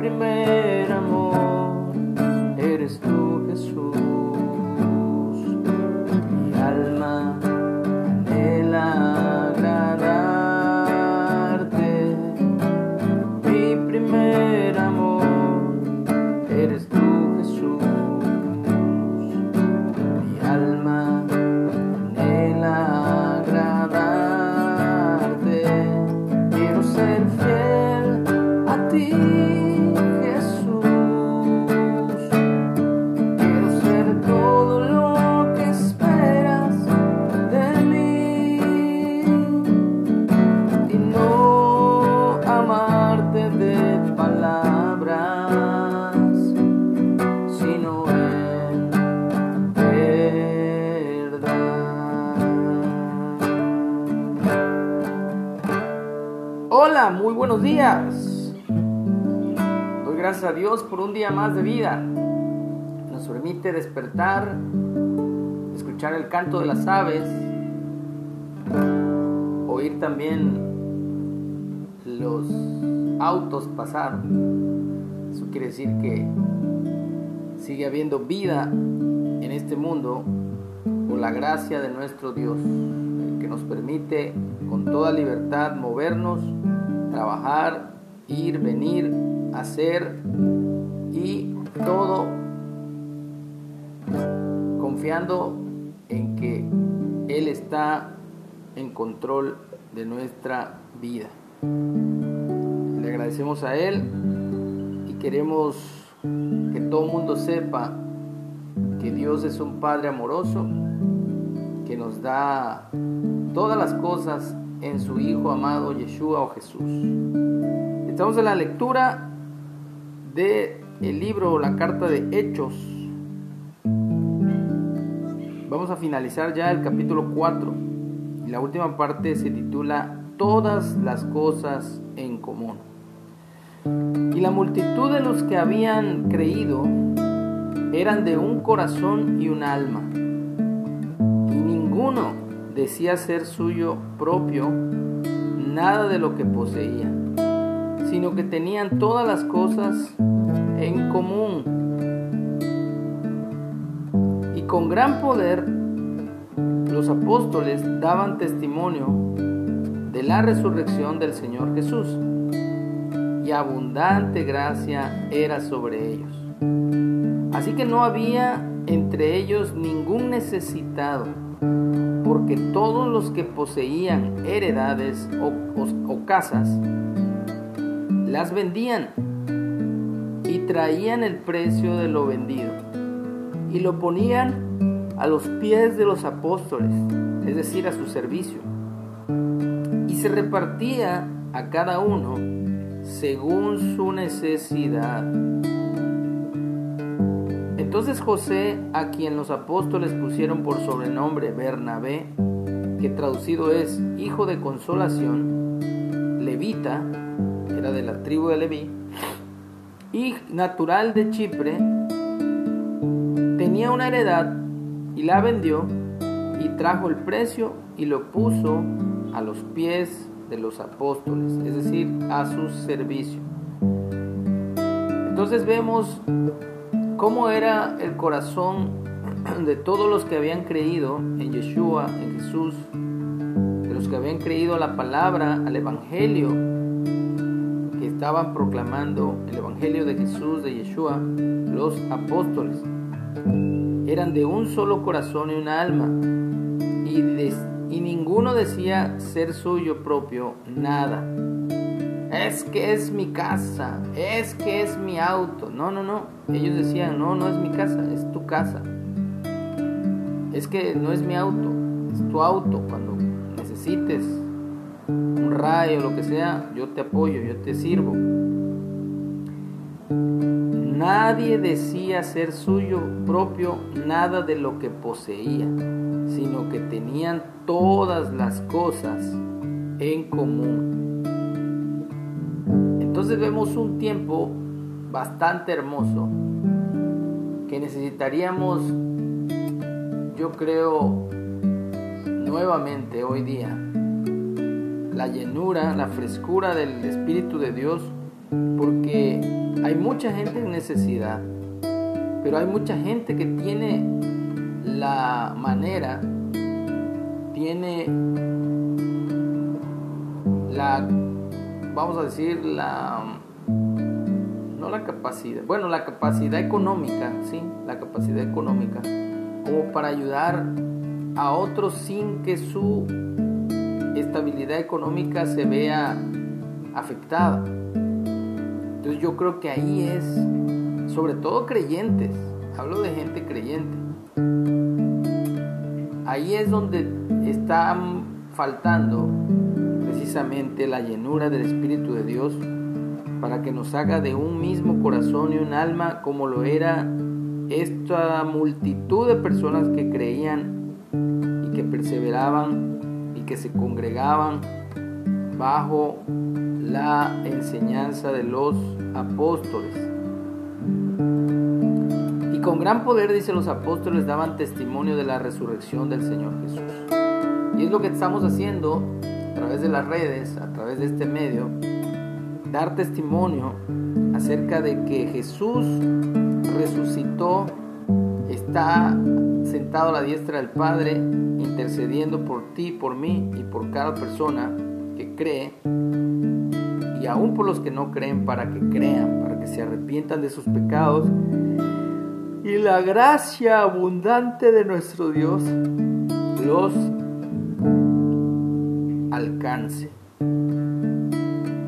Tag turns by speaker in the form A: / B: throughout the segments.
A: primer amor, eres tú Jesús. Mi alma anhela agradarte. Mi primer amor, eres tú Jesús. Hola, muy buenos días. Doy gracias a Dios por un día más de vida. Nos permite despertar, escuchar el canto de las aves, oír también los autos pasar. Eso quiere decir que sigue habiendo vida en este mundo por la gracia de nuestro Dios, que nos permite con toda libertad movernos, trabajar, ir, venir, hacer y todo confiando en que Él está en control de nuestra vida. Le agradecemos a Él y queremos que todo el mundo sepa que Dios es un Padre amoroso que nos da todas las cosas en su Hijo amado Yeshua o Jesús. Estamos en la lectura de el libro, la carta de Hechos. Vamos a finalizar ya el capítulo 4 y la última parte se titula Todas las cosas en común. Y la multitud de los que habían creído eran de un corazón y un alma. Y ninguno decía ser suyo propio nada de lo que poseía, sino que tenían todas las cosas en común. Y con gran poder los apóstoles daban testimonio de la resurrección del Señor Jesús, y abundante gracia era sobre ellos. Así que no había entre ellos ningún necesitado, porque todos los que poseían heredades o, casas, las vendían y traían el precio de lo vendido y lo ponían a los pies de los apóstoles, es decir, a su servicio. Y se repartía a cada uno según su necesidad. Entonces José, a quien los apóstoles pusieron por sobrenombre Bernabé, que traducido es hijo de consolación, levita, era de la tribu de Leví, y natural de Chipre, tenía una heredad y la vendió y trajo el precio y lo puso a los pies de los apóstoles, es decir, a su servicio. Entonces vemos cómo era el corazón de todos los que habían creído en Yeshua, en Jesús, de los que habían creído a la palabra, al Evangelio, que estaban proclamando el Evangelio de Jesús, de Yeshua, los apóstoles. Eran de un solo corazón y un alma, y, y ninguno decía ser suyo propio nada. Es que es mi casa, es que es mi auto. No, no, no. Ellos decían, no, no es mi casa, es tu casa. Es que no es mi auto, es tu auto. Cuando necesites un rayo, lo que sea, yo te apoyo, yo te sirvo. Nadie decía ser suyo propio nada de lo que poseía, sino que tenían todas las cosas en común. Vemos un tiempo bastante hermoso que necesitaríamos, yo creo, nuevamente hoy día, la llenura, la frescura del Espíritu de Dios, porque hay mucha gente en necesidad, pero hay mucha gente que tiene la manera, tiene la, vamos a decir, la, no la capacidad, bueno, la capacidad económica, sí, la capacidad económica, como para ayudar a otros sin que su estabilidad económica se vea afectada. Entonces yo creo que ahí es, sobre todo creyentes, hablo de gente creyente, ahí es donde están faltando precisamente la llenura del Espíritu de Dios para que nos haga de un mismo corazón y un alma como lo era esta multitud de personas que creían y que perseveraban y que se congregaban bajo la enseñanza de los apóstoles. Y con gran poder, dice los apóstoles, daban testimonio de la resurrección del Señor Jesús. Y es lo que estamos haciendo través de las redes, a través de este medio, dar testimonio acerca de que Jesús resucitó, está sentado a la diestra del Padre, intercediendo por ti, por mí y por cada persona que cree, y aún por los que no creen, para que crean, para que se arrepientan de sus pecados, y la gracia abundante de nuestro Dios los alcance.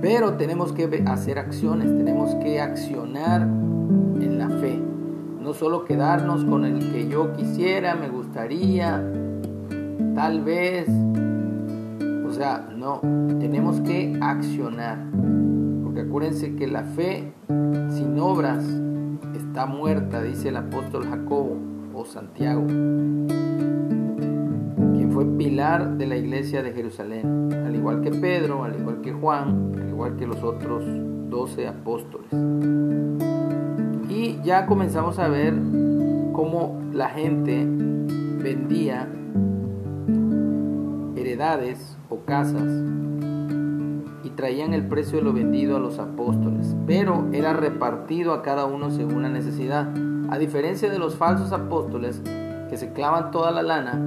A: Pero tenemos que hacer acciones, tenemos que accionar en la fe. No solo quedarnos con el que yo quisiera, me gustaría, tal vez. O sea, no, tenemos que accionar. Porque acuérdense que la fe sin obras está muerta, dice el apóstol Jacobo o Santiago fue pilar de la iglesia de Jerusalén, al igual que Pedro, al igual que Juan, al igual que los otros doce apóstoles. Y ya comenzamos a ver cómo la gente vendía heredades o casas y traían el precio de lo vendido a los apóstoles, pero era repartido a cada uno según la necesidad. A diferencia de los falsos apóstoles que se clavan toda la lana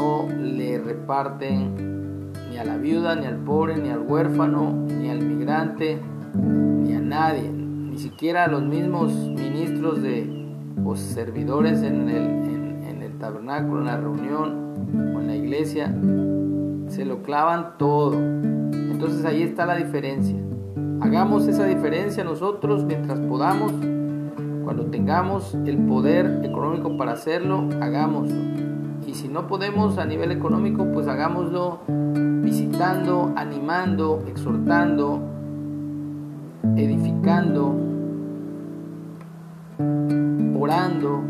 A: no le reparten ni a la viuda, ni al pobre, ni al huérfano, ni al migrante, ni a nadie, ni siquiera a los mismos ministros de o servidores en el, en el tabernáculo, en la reunión o en la iglesia, se lo clavan todo. Entonces ahí está la diferencia. Hagamos esa diferencia nosotros mientras podamos. Cuando tengamos el poder económico para hacerlo, hagámoslo. Y si no podemos a nivel económico, pues hagámoslo visitando, animando, exhortando, edificando, orando,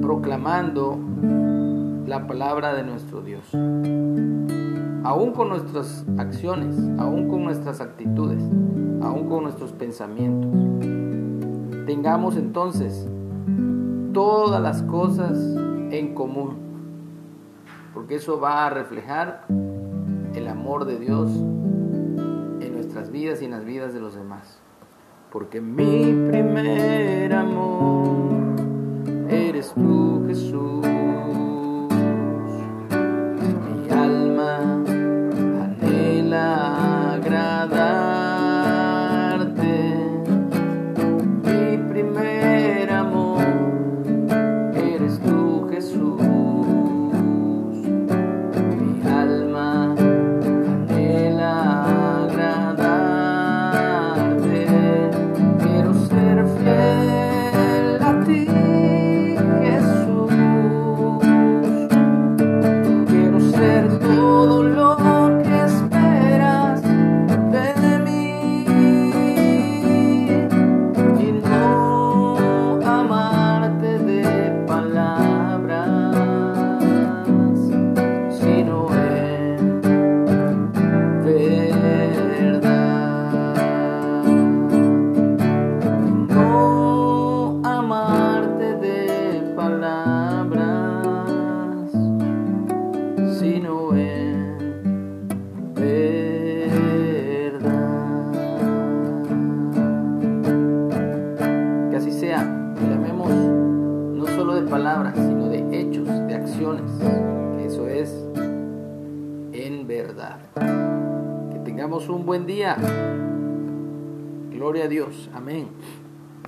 A: proclamando la palabra de nuestro Dios. Aún con nuestras acciones, aún con nuestras actitudes, aún con nuestros pensamientos. Tengamos entonces todas las cosas en común, porque eso va a reflejar el amor de Dios en nuestras vidas y en las vidas de los demás. Porque mi primer amor eres tú, Jesús. Buen día. Gloria a Dios. Amén.